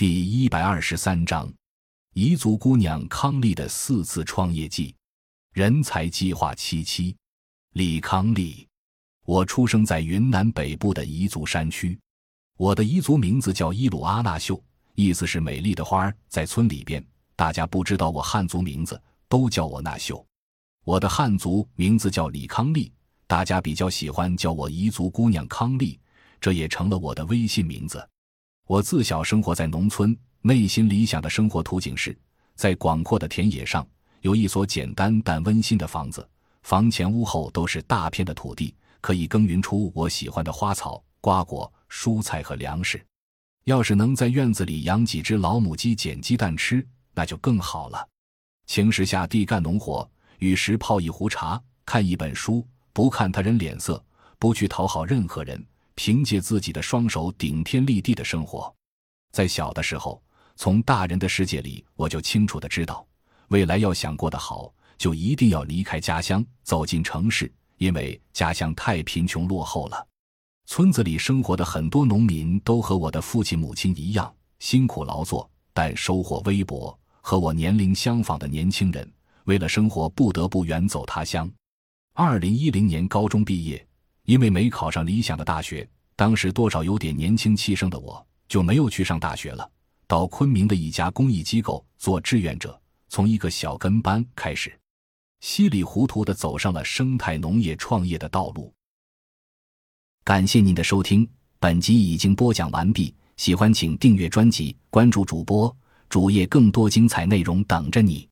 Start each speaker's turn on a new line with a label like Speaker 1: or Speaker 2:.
Speaker 1: 第一百二十三章，彝族姑娘康丽的四次创业记，人才计划七期。李康丽，我出生在云南北部的彝族山区，我的彝族名字叫伊鲁阿纳秀，意思是美丽的花儿。在村里边，大家不知道我汉族名字，都叫我纳秀。我的汉族名字叫李康丽，大家比较喜欢叫我彝族姑娘康丽，这也成了我的微信名字。我自小生活在农村，内心理想的生活图景是在广阔的田野上有一所简单但温馨的房子，房前屋后都是大片的土地，可以耕耘出我喜欢的花草、瓜果、蔬菜和粮食。要是能在院子里养几只老母鸡捡鸡蛋吃，那就更好了。晴时下地干农活。雨时泡一壶茶，看一本书，不看他人脸色，不去讨好任何人，凭借自己的双手顶天立地的生活。在小的时候，从大人的世界里，我就清楚的知道，未来要想过得好，就一定要离开家乡，走进城市，因为家乡太贫穷落后了。村子里生活的很多农民都和我的父亲母亲一样辛苦劳作，但收获微薄。和我年龄相仿的年轻人。为了生活，不得不远走他乡。二零一零年高中毕业，因为没考上理想的大学，当时多少有点年轻气盛的我，就没有去上大学了，到昆明的一家公益机构做志愿者，从一个小跟班开始，稀里糊涂的走上了生态农业创业的道路。感谢您的收听，本集已经播讲完毕。喜欢请订阅专辑，关注主播主页，更多精彩内容等着你。